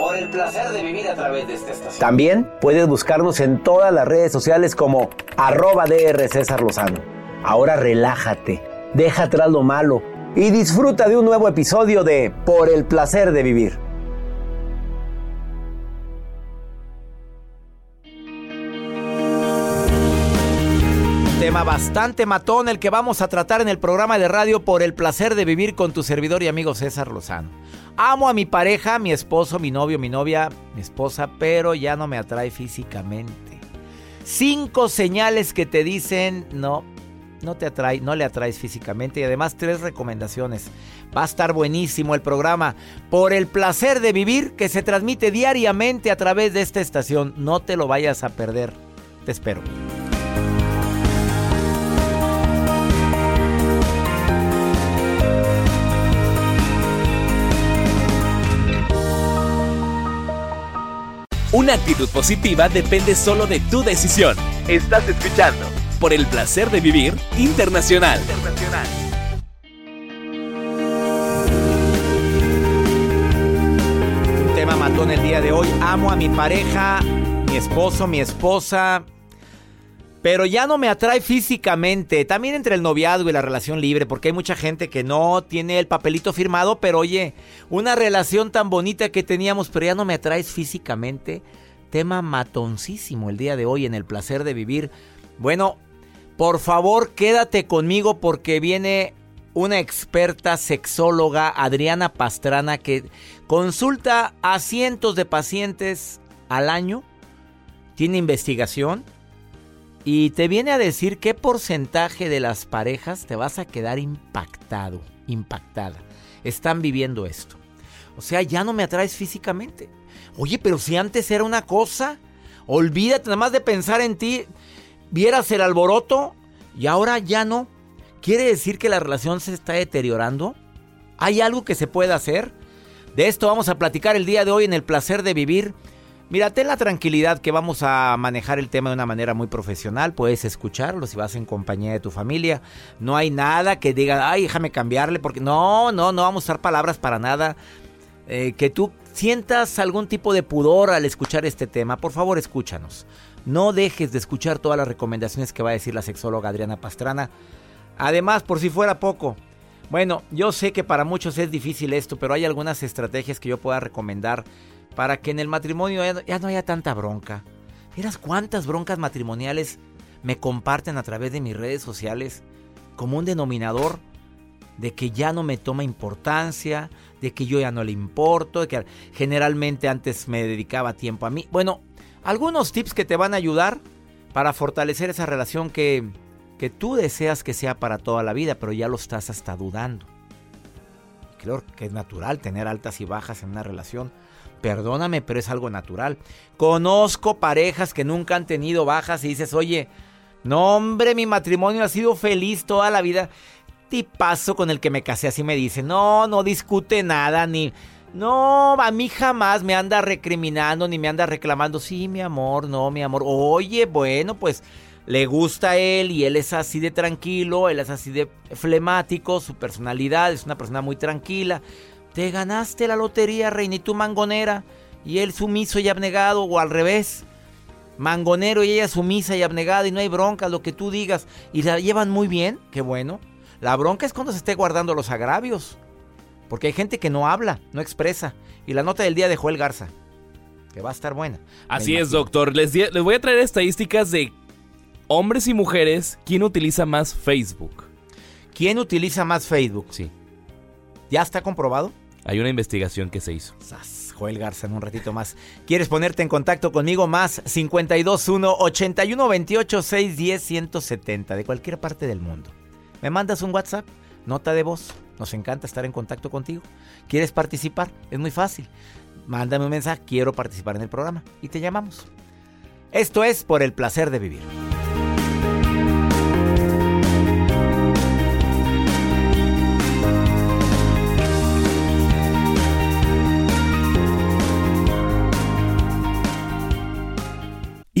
Por el placer de vivir a través de esta estación. También puedes buscarnos en todas las redes sociales como arroba DR César Lozano. Ahora relájate, deja atrás lo malo y disfruta de un nuevo episodio de Por el placer de vivir. Tema bastante matón el que vamos a tratar en el programa de radio Por el placer de vivir con tu servidor y amigo César Lozano. Amo a mi pareja, mi esposo, mi novio, mi novia, mi esposa, pero ya no me atrae físicamente. Cinco señales que te dicen no, no te atrae, no le atraes físicamente y además tres recomendaciones. Va a estar buenísimo el programa por el placer de vivir que se transmite diariamente a través de esta estación. No te lo vayas a perder. Te espero. Una actitud positiva depende solo de tu decisión. Estás escuchando por el placer de vivir internacional. Un tema matón el día de hoy. Amo a mi pareja, mi esposo, mi esposa. Pero ya no me atrae físicamente. También entre el noviazgo y la relación libre. Porque hay mucha gente que no tiene el papelito firmado. Pero oye, una relación tan bonita que teníamos. Pero ya no me atraes físicamente. Tema matoncísimo el día de hoy en el placer de vivir. Bueno, por favor quédate conmigo porque viene una experta sexóloga, Adriana Pastrana, que consulta a cientos de pacientes al año. Tiene investigación y te viene a decir qué porcentaje de las parejas te vas a quedar impactado, impactada. Están viviendo esto. O sea, ya no me atraes físicamente. Oye, pero si antes era una cosa, olvídate nada más de pensar en ti, vieras el alboroto y ahora ya no. ¿Quiere decir que la relación se está deteriorando? ¿Hay algo que se pueda hacer? De esto vamos a platicar el día de hoy en el placer de vivir. Mira, ten la tranquilidad que vamos a manejar el tema de una manera muy profesional. Puedes escucharlo si vas en compañía de tu familia. No hay nada que diga, ay, déjame cambiarle, porque no, no, no vamos a usar palabras para nada. Eh, que tú sientas algún tipo de pudor al escuchar este tema, por favor escúchanos. No dejes de escuchar todas las recomendaciones que va a decir la sexóloga Adriana Pastrana. Además, por si fuera poco, bueno, yo sé que para muchos es difícil esto, pero hay algunas estrategias que yo pueda recomendar para que en el matrimonio ya no, ya no haya tanta bronca. ¿Vieras cuántas broncas matrimoniales me comparten a través de mis redes sociales como un denominador de que ya no me toma importancia, de que yo ya no le importo, de que generalmente antes me dedicaba tiempo a mí? Bueno, algunos tips que te van a ayudar para fortalecer esa relación que, que tú deseas que sea para toda la vida, pero ya lo estás hasta dudando. Creo que es natural tener altas y bajas en una relación. Perdóname, pero es algo natural. Conozco parejas que nunca han tenido bajas y dices, oye, no hombre, mi matrimonio ha sido feliz toda la vida. Tipazo con el que me casé así me dice, no, no discute nada, ni... No, a mí jamás me anda recriminando ni me anda reclamando. Sí, mi amor, no, mi amor. Oye, bueno, pues le gusta a él y él es así de tranquilo, él es así de flemático, su personalidad es una persona muy tranquila. Te ganaste la lotería, reina, y tú mangonera, y él sumiso y abnegado, o al revés. Mangonero y ella sumisa y abnegada, y no hay bronca, lo que tú digas. Y la llevan muy bien, qué bueno. La bronca es cuando se esté guardando los agravios. Porque hay gente que no habla, no expresa. Y la nota del día de Joel Garza, que va a estar buena. Así es, doctor. Les, les voy a traer estadísticas de hombres y mujeres. ¿Quién utiliza más Facebook? ¿Quién utiliza más Facebook? Sí. ¿Ya está comprobado? Hay una investigación que se hizo. Sas, Joel Garza en un ratito más. ¿Quieres ponerte en contacto conmigo? Más 521 8128 610 170 de cualquier parte del mundo. Me mandas un WhatsApp, nota de voz. Nos encanta estar en contacto contigo. ¿Quieres participar? Es muy fácil. Mándame un mensaje, quiero participar en el programa y te llamamos. Esto es por el placer de vivir.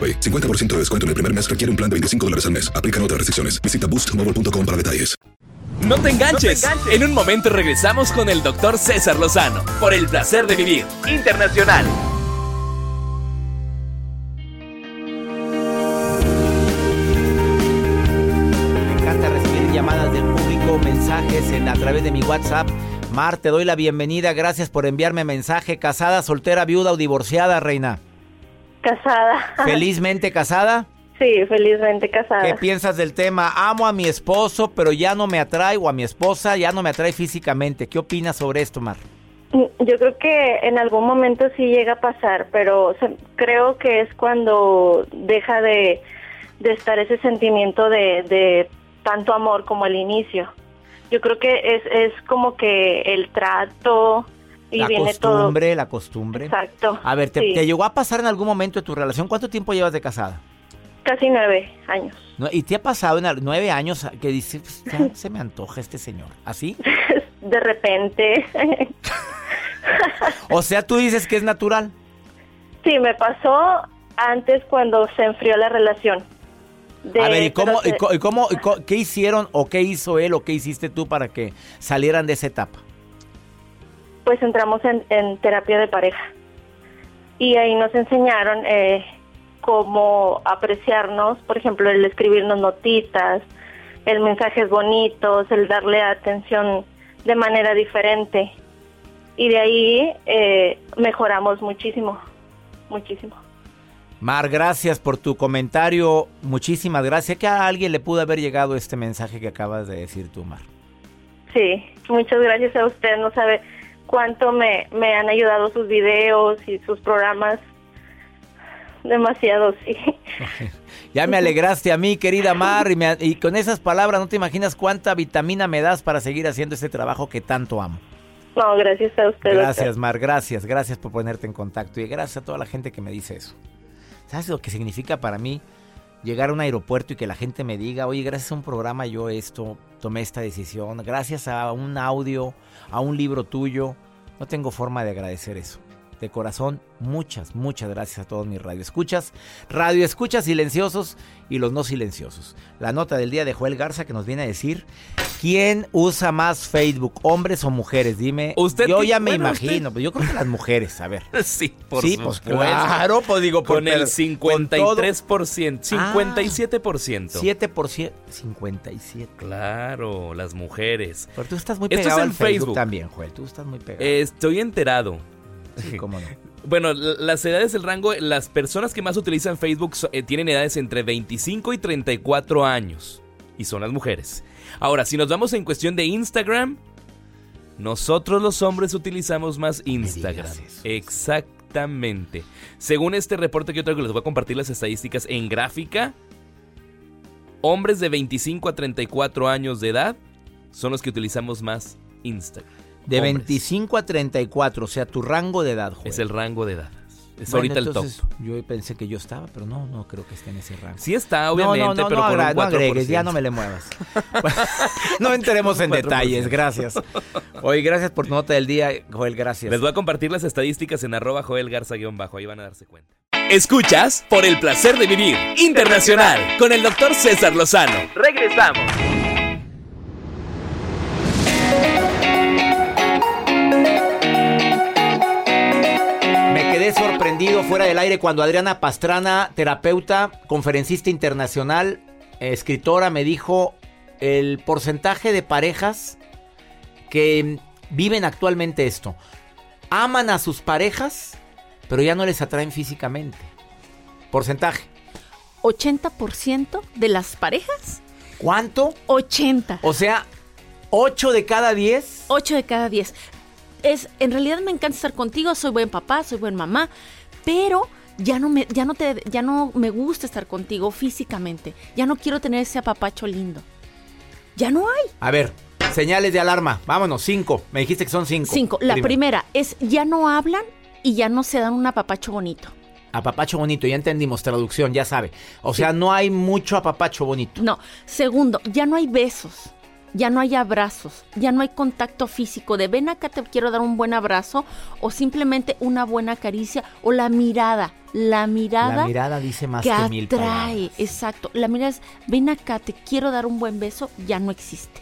AroPay. 50% de descuento en el primer mes requiere un plan de 25 dólares al mes. Aplican otras restricciones. Visita boostmobile.com para detalles. No te enganches. En un momento regresamos con el doctor César Lozano por el placer de vivir internacional. Me encanta recibir llamadas del público, mensajes en, a través de mi WhatsApp. Mar, te doy la bienvenida. Gracias por enviarme mensaje. Casada, soltera, viuda o divorciada, reina. Casada. ¿Felizmente casada? Sí, felizmente casada. ¿Qué piensas del tema? Amo a mi esposo, pero ya no me atrae, o a mi esposa ya no me atrae físicamente. ¿Qué opinas sobre esto, Mar? Yo creo que en algún momento sí llega a pasar, pero creo que es cuando deja de, de estar ese sentimiento de, de tanto amor como al inicio. Yo creo que es, es como que el trato y la viene todo. costumbre, la costumbre. Exacto. A ver, ¿te, Sí. te llegó a pasar en algún momento de tu relación? ¿Cuánto tiempo llevas de casada? Casi nueve años. ¿Y te ha pasado en nueve años que dices, "Pues, se me antoja este señor? ¿Así? De repente. O sea, tú dices que es natural. sí, me pasó antes cuando se enfrió la relación. De- a ver, ¿y cómo, y se- co- y cómo- y co- qué hicieron o qué hizo él o qué hiciste tú para que salieran de esa etapa? Pues entramos en, en terapia de pareja. Y ahí nos enseñaron eh, cómo apreciarnos, por ejemplo, el escribirnos notitas, el mensajes bonitos, el darle atención de manera diferente. Y de ahí eh, mejoramos muchísimo, muchísimo. Mar, gracias por tu comentario. Muchísimas gracias. Que a alguien le pudo haber llegado este mensaje que acabas de decir tú, Mar. Sí, muchas gracias a usted. No sabe cuánto me, me han ayudado sus videos y sus programas. Demasiado, sí. Ya me alegraste a mí, querida Mar, y, me- y con esas palabras no te imaginas cuánta vitamina me das para seguir haciendo este trabajo que tanto amo. No, gracias a usted. Gracias, doctor. Mar, gracias, gracias por ponerte en contacto y gracias a toda la gente que me dice eso. ¿Sabes lo que significa para mí llegar a un aeropuerto y que la gente me diga, oye, gracias a un programa yo esto, tomé esta decisión, gracias a un audio, a un libro tuyo? No tengo forma de agradecer eso. De corazón, muchas, muchas gracias a todos mis radioescuchas, radioescuchas silenciosos y los no silenciosos. La nota del día de Joel Garza que nos viene a decir quién usa más Facebook, hombres o mujeres. Dime, Usted yo ya me bueno, imagino, pero yo creo que las mujeres, a ver. Sí, por sí, pues claro, pues digo, por Con el per- con todo- 53%, 57%. 7%, 57. Claro, las mujeres. Pero tú estás muy Esto es pegado en en Facebook, Facebook. también, Joel. Tú estás muy pegado. Estoy enterado. Sí, cómo no. Bueno, las edades del rango, las personas que más utilizan Facebook eh, tienen edades entre 25 y 34 años. Y son las mujeres. Ahora, si nos vamos en cuestión de Instagram, nosotros los hombres utilizamos más Instagram. Exactamente. Según este reporte que yo traigo, les voy a compartir las estadísticas en gráfica. Hombres de 25 a 34 años de edad son los que utilizamos más Instagram. De Hombres. 25 a 34, o sea, tu rango de edad, Joel. Es el rango de edad. Es Bueno, ahorita el top. Yo pensé que yo estaba, pero no, no creo que esté en ese rango. Sí está, obviamente, no, no, no, pero no, con un agra- no 4%. agregues, ya no me le muevas. no entremos en 4%. detalles, gracias. Oye, gracias por tu nota del día, Joel, gracias. Les voy a compartir las estadísticas en arroba Joel Garza-bajo, ahí van a darse cuenta. Escuchas por el placer de vivir internacional con el doctor César Lozano. Regresamos. Quedé sorprendido fuera del aire cuando Adriana Pastrana, terapeuta, conferencista internacional, escritora, me dijo el porcentaje de parejas que viven actualmente esto. Aman a sus parejas, pero ya no les atraen físicamente. Porcentaje. 80% de las parejas, ¿Cuánto? 80. O sea, 8 de cada 10. 8 de cada 10. Es, en realidad me encanta estar contigo, soy buen papá, soy buen mamá, pero ya no me, ya no te, ya no me gusta estar contigo físicamente. Ya no quiero tener ese apapacho lindo. Ya no hay. A ver, señales de alarma. Vámonos, 5. Me dijiste que son 5. Cinco. La primera es ya no hablan y ya no se dan un apapacho bonito. Apapacho bonito, ya entendimos, traducción, ya sabe. O sea, no hay mucho apapacho bonito. No. Segundo, ya no hay besos. Ya no hay abrazos, ya no hay contacto físico de ven acá te quiero dar un buen abrazo o simplemente una buena caricia o la mirada, la mirada, La mirada dice más que que, mil atrae, palabras. exacto. La mirada es ven acá te quiero dar un buen beso, ya no existe.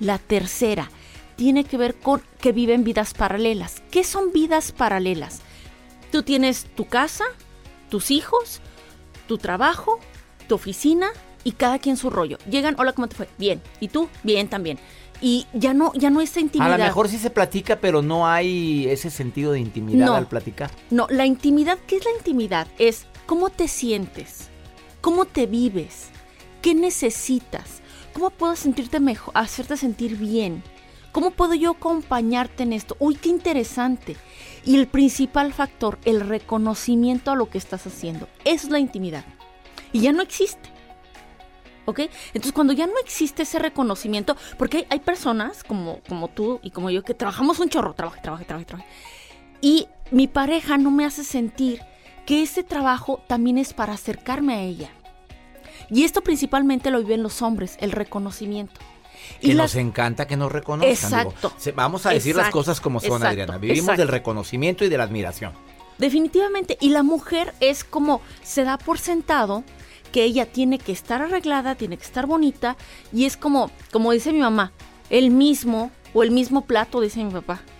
La tercera tiene que ver con que viven vidas paralelas. ¿Qué son vidas paralelas? Tú tienes tu casa, tus hijos, tu trabajo, tu oficina y cada quien su rollo. Llegan, hola, ¿cómo te fue? Bien. ¿Y tú? Bien también. Y ya no, ya no esa A intimidad. lo mejor sí se platica, pero no hay ese sentido de intimidad No. al platicar. No, la intimidad, ¿qué es la intimidad? Es cómo te sientes, cómo te vives, qué necesitas, cómo puedo sentirte mejor, hacerte sentir bien, cómo puedo yo acompañarte en esto. Uy, qué interesante. Y el principal factor, el reconocimiento a lo que estás haciendo. Es la intimidad. Y ya no existe. ¿Ok? Entonces, cuando ya no existe ese reconocimiento, porque hay, hay personas como, como tú y como yo que trabajamos un chorro, trabajo, trabajo, trabajo, trabajo. Y mi pareja no me hace sentir que ese trabajo también es para acercarme a ella. Y esto principalmente lo viven los hombres, el reconocimiento. Que Y nos las- encanta que nos reconozcan. Exacto. digo. Vamos a decir las Exacto, cosas como son, exacto, Adriana. Vivimos exacto. del reconocimiento y de la admiración. Definitivamente. Y la mujer es como se da por sentado que ella tiene que estar arreglada, tiene que estar bonita. Y es como, como dice mi mamá, el mismo o el mismo plato, dice mi papá.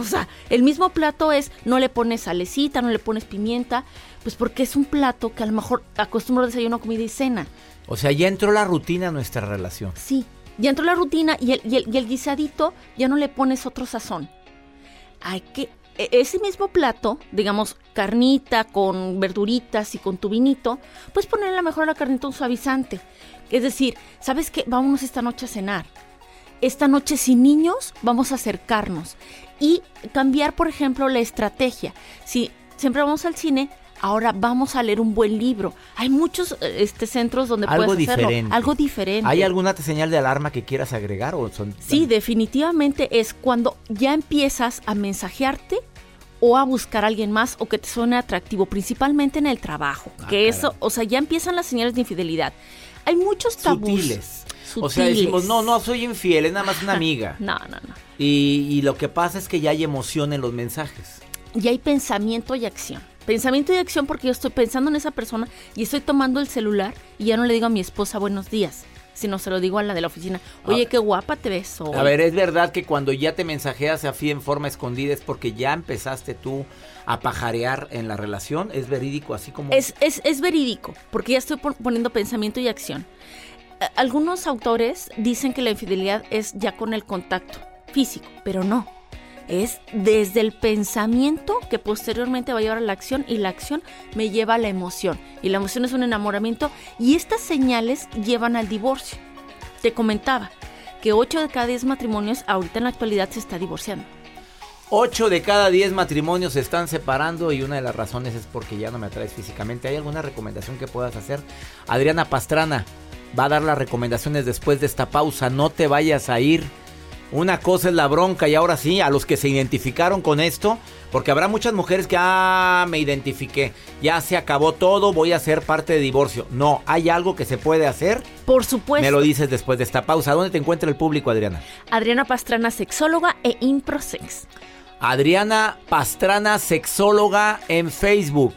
O sea, el mismo plato es, no le pones salecita, no le pones pimienta, pues porque es un plato que a lo mejor acostumbro desayuno, comida y cena. O sea, ya entró la rutina a nuestra relación. Sí, ya entró la rutina y el, y el, y el guisadito ya no le pones otro sazón. Hay que ese mismo plato, digamos, carnita con verduritas y con tu vinito, puedes ponerle mejor a la carnita un suavizante. Es decir, ¿sabes qué? Vámonos esta noche a cenar. Esta noche sin niños vamos a acercarnos y cambiar, por ejemplo, la estrategia. Si siempre vamos al cine, ahora vamos a leer un buen libro. Hay muchos eh, este, centros donde Algo puedes hacerlo. diferente. Algo diferente. ¿Hay alguna señal de alarma que quieras agregar o son Sí, definitivamente es cuando ya empiezas a mensajearte o a buscar a alguien más o que te suene atractivo, principalmente en el trabajo. Ah, que eso, o sea, ya empiezan las señales de infidelidad. Hay muchos tabús. sutiles? O sea, decimos, no, no soy infiel, es nada más una amiga. No, no, no. Y, y lo que pasa es que ya hay emoción en los mensajes. Y hay pensamiento y acción. Pensamiento y acción porque yo estoy pensando en esa persona y estoy tomando el celular y ya no le digo a mi esposa buenos días, sino se lo digo a la de la oficina. Oye, A- qué guapa te ves hoy. A ver, es verdad que cuando ya te mensajeas así en forma escondida es porque ya empezaste tú a pajarear en la relación. ¿Es verídico así como...? Es, es, es verídico, porque ya estoy pon- poniendo pensamiento y acción. Algunos autores dicen que la infidelidad es ya con el contacto físico, pero no. Es desde el pensamiento que posteriormente va a llevar a la acción y la acción me lleva a la emoción. Y la emoción es un enamoramiento y estas señales llevan al divorcio. Te comentaba que 8 de cada 10 matrimonios ahorita en la actualidad se está divorciando. 8 de cada 10 matrimonios se están separando y una de las razones es porque ya no me atraes físicamente. ¿Hay alguna recomendación que puedas hacer? Adriana Pastrana va a dar las recomendaciones después de esta pausa. No te vayas a ir. Una cosa es la bronca y ahora sí, a los que se identificaron con esto, porque habrá muchas mujeres que, ah, me identifiqué, ya se acabó todo, voy a ser parte de divorcio. No, hay algo que se puede hacer. Por supuesto. Me lo dices después de esta pausa. ¿Dónde te encuentra el público, Adriana? Adriana Pastrana, sexóloga e improsex. Adriana Pastrana, sexóloga en Facebook.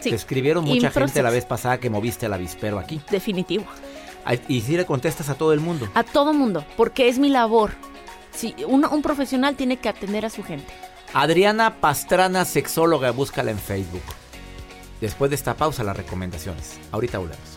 Sí. Te escribieron mucha Improsex. gente la vez pasada que moviste el avispero aquí. Definitivo. Y si le contestas a todo el mundo. A todo mundo, porque es mi labor. Si uno- un profesional tiene que atender a su gente. Adriana Pastrana, sexóloga, búscala en Facebook. Después de esta pausa, las recomendaciones. Ahorita volvemos.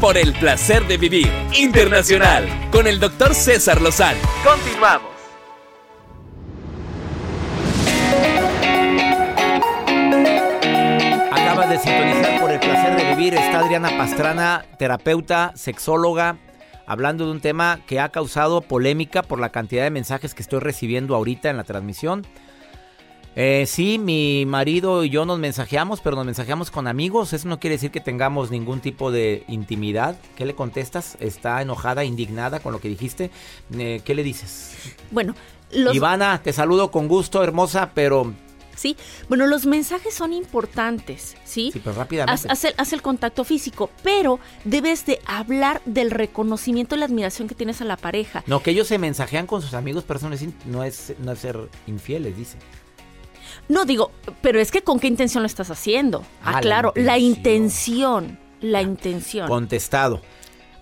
Por el placer de vivir internacional con el doctor César Lozano. Continuamos. Acabas de sintonizar por el placer de vivir. Está Adriana Pastrana, terapeuta, sexóloga, hablando de un tema que ha causado polémica por la cantidad de mensajes que estoy recibiendo ahorita en la transmisión. Eh, sí, mi marido y yo nos mensajeamos, pero nos mensajeamos con amigos. Eso no quiere decir que tengamos ningún tipo de intimidad. ¿Qué le contestas? ¿Está enojada, indignada con lo que dijiste? Eh, ¿Qué le dices? Bueno, los, Ivana, te saludo con gusto, hermosa, pero sí, bueno, los mensajes son importantes, ¿sí? sí, pero rápidamente. Haz, haz el, haz el contacto físico, pero debes de hablar del reconocimiento y la admiración que tienes a la pareja. No, que ellos se mensajean con sus amigos, pero eso no es, no es, no es ser infieles, dice. No digo, pero es que con qué intención lo estás haciendo. Ah, Ah, la claro, la intención. la intención. Contestado.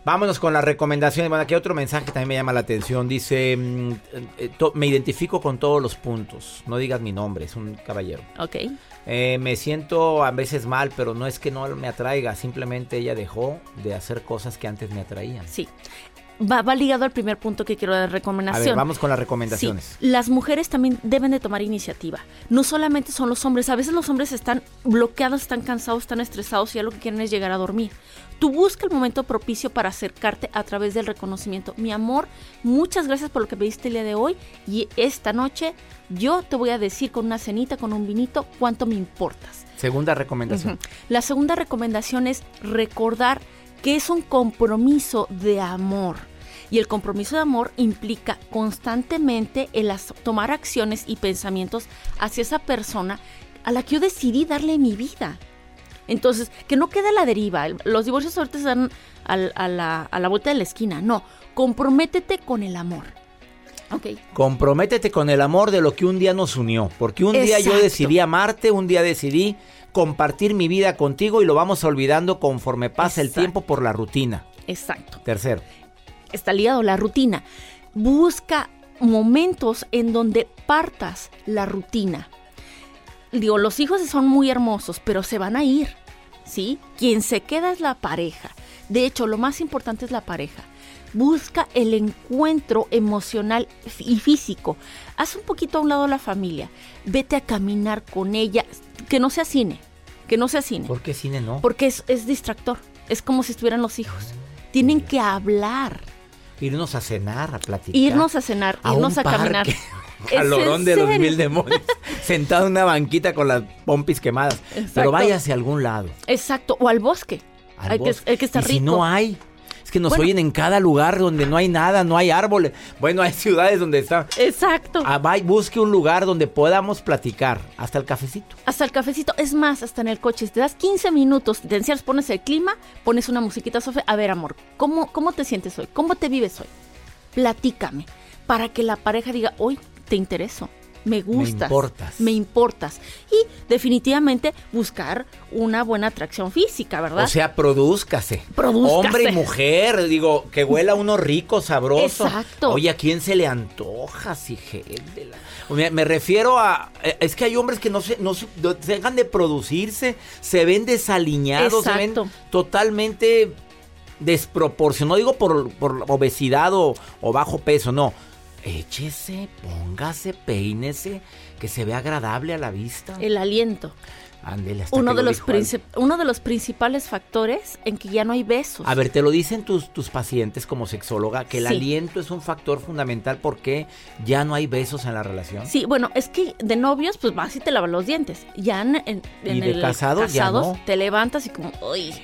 Vámonos con las recomendaciones. Bueno, aquí hay otro mensaje que también me llama la atención. Dice, mm, eh, me identifico con todos los puntos. No digas mi nombre, es un caballero. Ok. Eh, me siento a veces mal, pero no es que no me atraiga. Simplemente ella dejó de hacer cosas que antes me atraían. Sí. Va, va ligado al primer punto que quiero dar A recomendación. ver, vamos con las recomendaciones. Sí, las mujeres también deben de tomar iniciativa. No solamente son los hombres, a veces los hombres están bloqueados, están cansados, están estresados y ya lo que quieren es llegar a dormir. Tú busca el momento propicio para acercarte a través del reconocimiento. Mi amor, muchas gracias por lo que me diste el día de hoy y esta noche yo te voy a decir con una cenita, con un vinito, cuánto me importas. Segunda recomendación. La segunda recomendación es recordar que es un compromiso de amor. Y el compromiso de amor implica constantemente el tomar acciones y pensamientos hacia esa persona a la que yo decidí darle mi vida. Entonces, que no quede a la deriva. Los divorcios ahorita se dan a, la, a la vuelta de la esquina. No, comprométete con el amor. Ok. Comprométete con el amor de lo que un día nos unió. Porque un día yo decidí amarte, un día decidí compartir mi vida contigo y lo vamos olvidando conforme pasa el tiempo por la rutina. Exacto. Tercero. Está ligado la rutina. Busca momentos en donde partas la rutina. Digo, los hijos son muy hermosos, pero se van a ir, ¿sí? Quien se queda es la pareja. De hecho, lo más importante es la pareja. Busca el encuentro emocional y físico. Haz un poquito a un lado la familia. Vete a caminar con ella. Que no sea cine. Que no sea cine. ¿Por qué cine no? Porque es, es distractor. Es como si estuvieran los hijos. Tienen que hablar. Irnos a cenar, a platicar. Irnos a cenar, A irnos a caminar. parque. ¿Es Calorón en de los mil demonios. Sentado en una banquita con las pompis quemadas. Pero Exacto. váyase a algún lado. Exacto. O al bosque. al hay, bosque. que, hay que estar y rico. si no hay. Es que nos Bueno. oyen en cada lugar donde no hay nada, no hay árboles. Bueno, hay ciudades donde está. Exacto. Ah, busque un lugar donde podamos platicar. Hasta el cafecito. Hasta el cafecito. Es más, hasta en el coche. Si te das 15 minutos, te encierras, pones el clima, pones una musiquita, Sofía. A ver, amor, ¿cómo, ¿cómo te sientes hoy? ¿Cómo te vives hoy? Platícame. Para que la pareja diga, hoy te intereso. Me gustas. importas. Me importas. Y definitivamente buscar una buena atracción física, ¿verdad? O sea, produzcase. Produzcase. Hombre y mujer, digo, que huela uno rico, sabroso. Exacto. Oye, ¿a quién se le antoja, si? Me, me refiero a. eh, Es que hay hombres que no se, no se- dejan de producirse, se ven desaliñados, se ven totalmente desproporcionados. No digo por, por obesidad o, o bajo peso, no. Échese, póngase, peínese, que se vea agradable a la vista. el aliento. Ándele, hasta Uno de, lo los uno de los principales factores en que ya no hay besos. A ver, te lo dicen tus, tus pacientes como sexóloga, que el Sí. aliento es un factor fundamental porque ya no hay besos en la relación. Sí, bueno, es que de novios, pues vas y te lavas los dientes. Ya en, en- en Y de el casados ya no. te levantas y como, uy.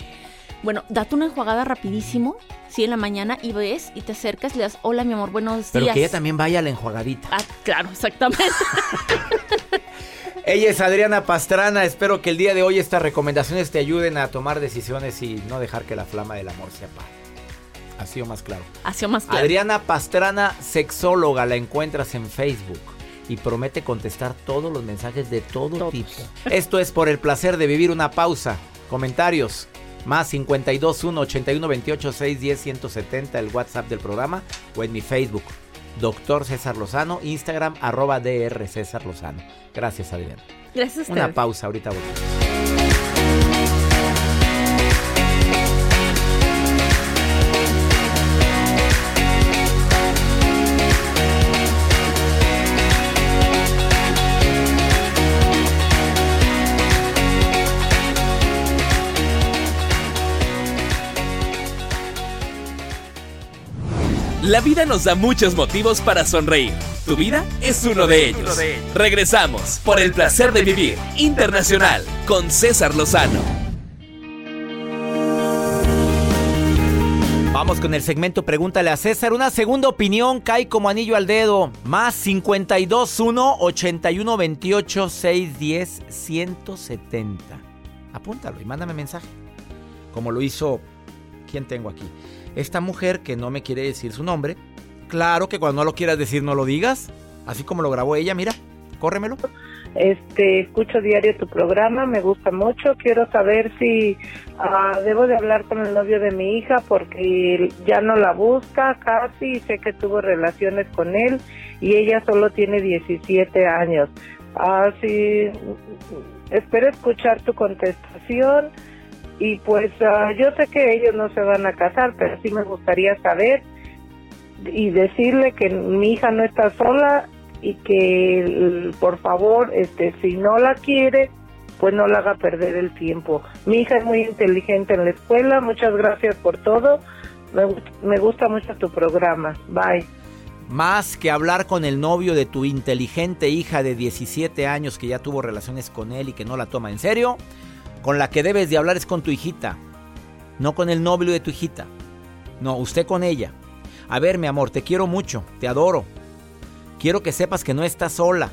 Bueno, date una enjuagada rapidísimo, sí, en la mañana y ves y te acercas y le das, hola mi amor, buenos Pero días. que ella también vaya a la enjuagadita. Ah, claro, exactamente. Ella es Adriana Pastrana. Espero que el día de hoy estas recomendaciones te ayuden a tomar decisiones y no dejar que la flama del amor se apague. Ha sido más claro. Ha sido más claro. Adriana Pastrana, sexóloga, la encuentras en Facebook y promete contestar todos los mensajes de todo Todos. tipo. Esto es por el placer de vivir una pausa. Comentarios. Más 521 81 28 610 170 el WhatsApp del programa o en mi Facebook. Doctor César Lozano, Instagram arroba DR César Lozano. Gracias Adriana. Gracias a Una ustedes. pausa, ahorita volvemos. La vida nos da muchos motivos para sonreír. Tu vida es uno de ellos. Regresamos por el placer de vivir internacional con César Lozano. Vamos con el segmento Pregúntale a César. Una segunda opinión cae como anillo al dedo. Más 521 81 28 610 170. Apúntalo y mándame mensaje. Como lo hizo. ¿Quién tengo aquí? Esta mujer que no me quiere decir su nombre. Claro que cuando no lo quieras decir, no lo digas. Así como lo grabó ella, mira. Córremelo. Este, escucho diario tu programa, me gusta mucho. Quiero saber si ah, debo de hablar con el novio de mi hija porque ya no la busca casi. Sé que tuvo relaciones con él y ella solo tiene 17 años. Ah, sí, espero escuchar tu contestación y pues ah, yo sé que ellos no se van a casar, pero sí me gustaría saber y decirle que mi hija no está sola y que por favor este si no la quiere pues no la haga perder el tiempo. Mi hija es muy inteligente en la escuela muchas gracias por todo. Me, me gusta mucho tu programa. Bye. Más que hablar con el novio de tu inteligente hija de 17 años que ya tuvo relaciones con él y que no la toma en serio, con la que debes de hablar es con tu hijita, no con el novio de tu hijita. No, usted con ella. A ver, mi amor, te quiero mucho, te adoro. Quiero que sepas que no estás sola,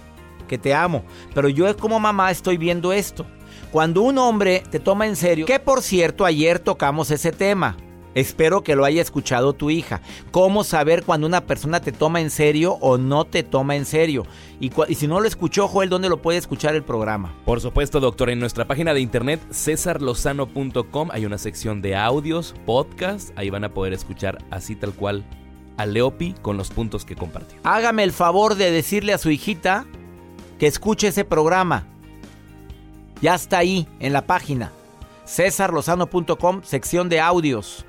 que te amo, pero yo como mamá estoy viendo esto. Cuando un hombre te toma en serio, que por cierto ayer tocamos ese tema. Espero que lo haya escuchado tu hija. ¿Cómo saber cuando una persona te toma en serio o no te toma en serio? Y, si no lo escuchó, Joel, ¿dónde lo puede escuchar el programa? Por supuesto, doctor, en nuestra página de internet cesarlozano.com hay una sección de audios, podcast, ahí van a poder escuchar así tal cual a Leopi con los puntos que compartió. Hágame el favor de decirle a su hijita que escuche ese programa. Ya está ahí, en la página. cesarlozano.com, sección de audios.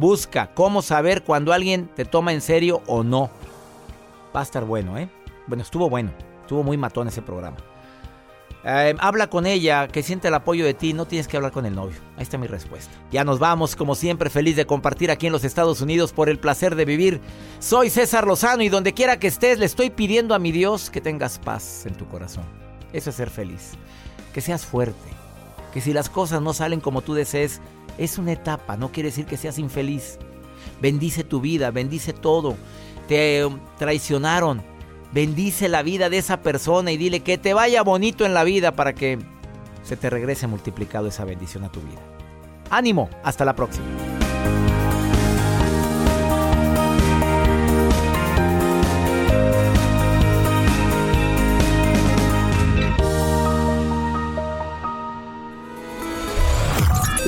Busca cómo saber cuando alguien te toma en serio o no. Va a estar bueno, ¿eh? Bueno, estuvo bueno. Estuvo muy matón ese programa. Eh, habla con ella, que siente el apoyo de ti, no tienes que hablar con el novio. Ahí está mi respuesta. Ya nos vamos, como siempre, feliz de compartir aquí en los Estados Unidos por el placer de vivir. Soy César Lozano y donde quiera que estés, le estoy pidiendo a mi Dios que tengas paz en tu corazón. Eso es ser feliz. Que seas fuerte. Que si las cosas no salen como tú desees, es una etapa, no quiere decir que seas infeliz. Bendice tu vida, bendice todo. Te traicionaron, bendice la vida de esa persona y dile que te vaya bonito en la vida para que se te regrese multiplicado esa bendición a tu vida. Ánimo, hasta la próxima.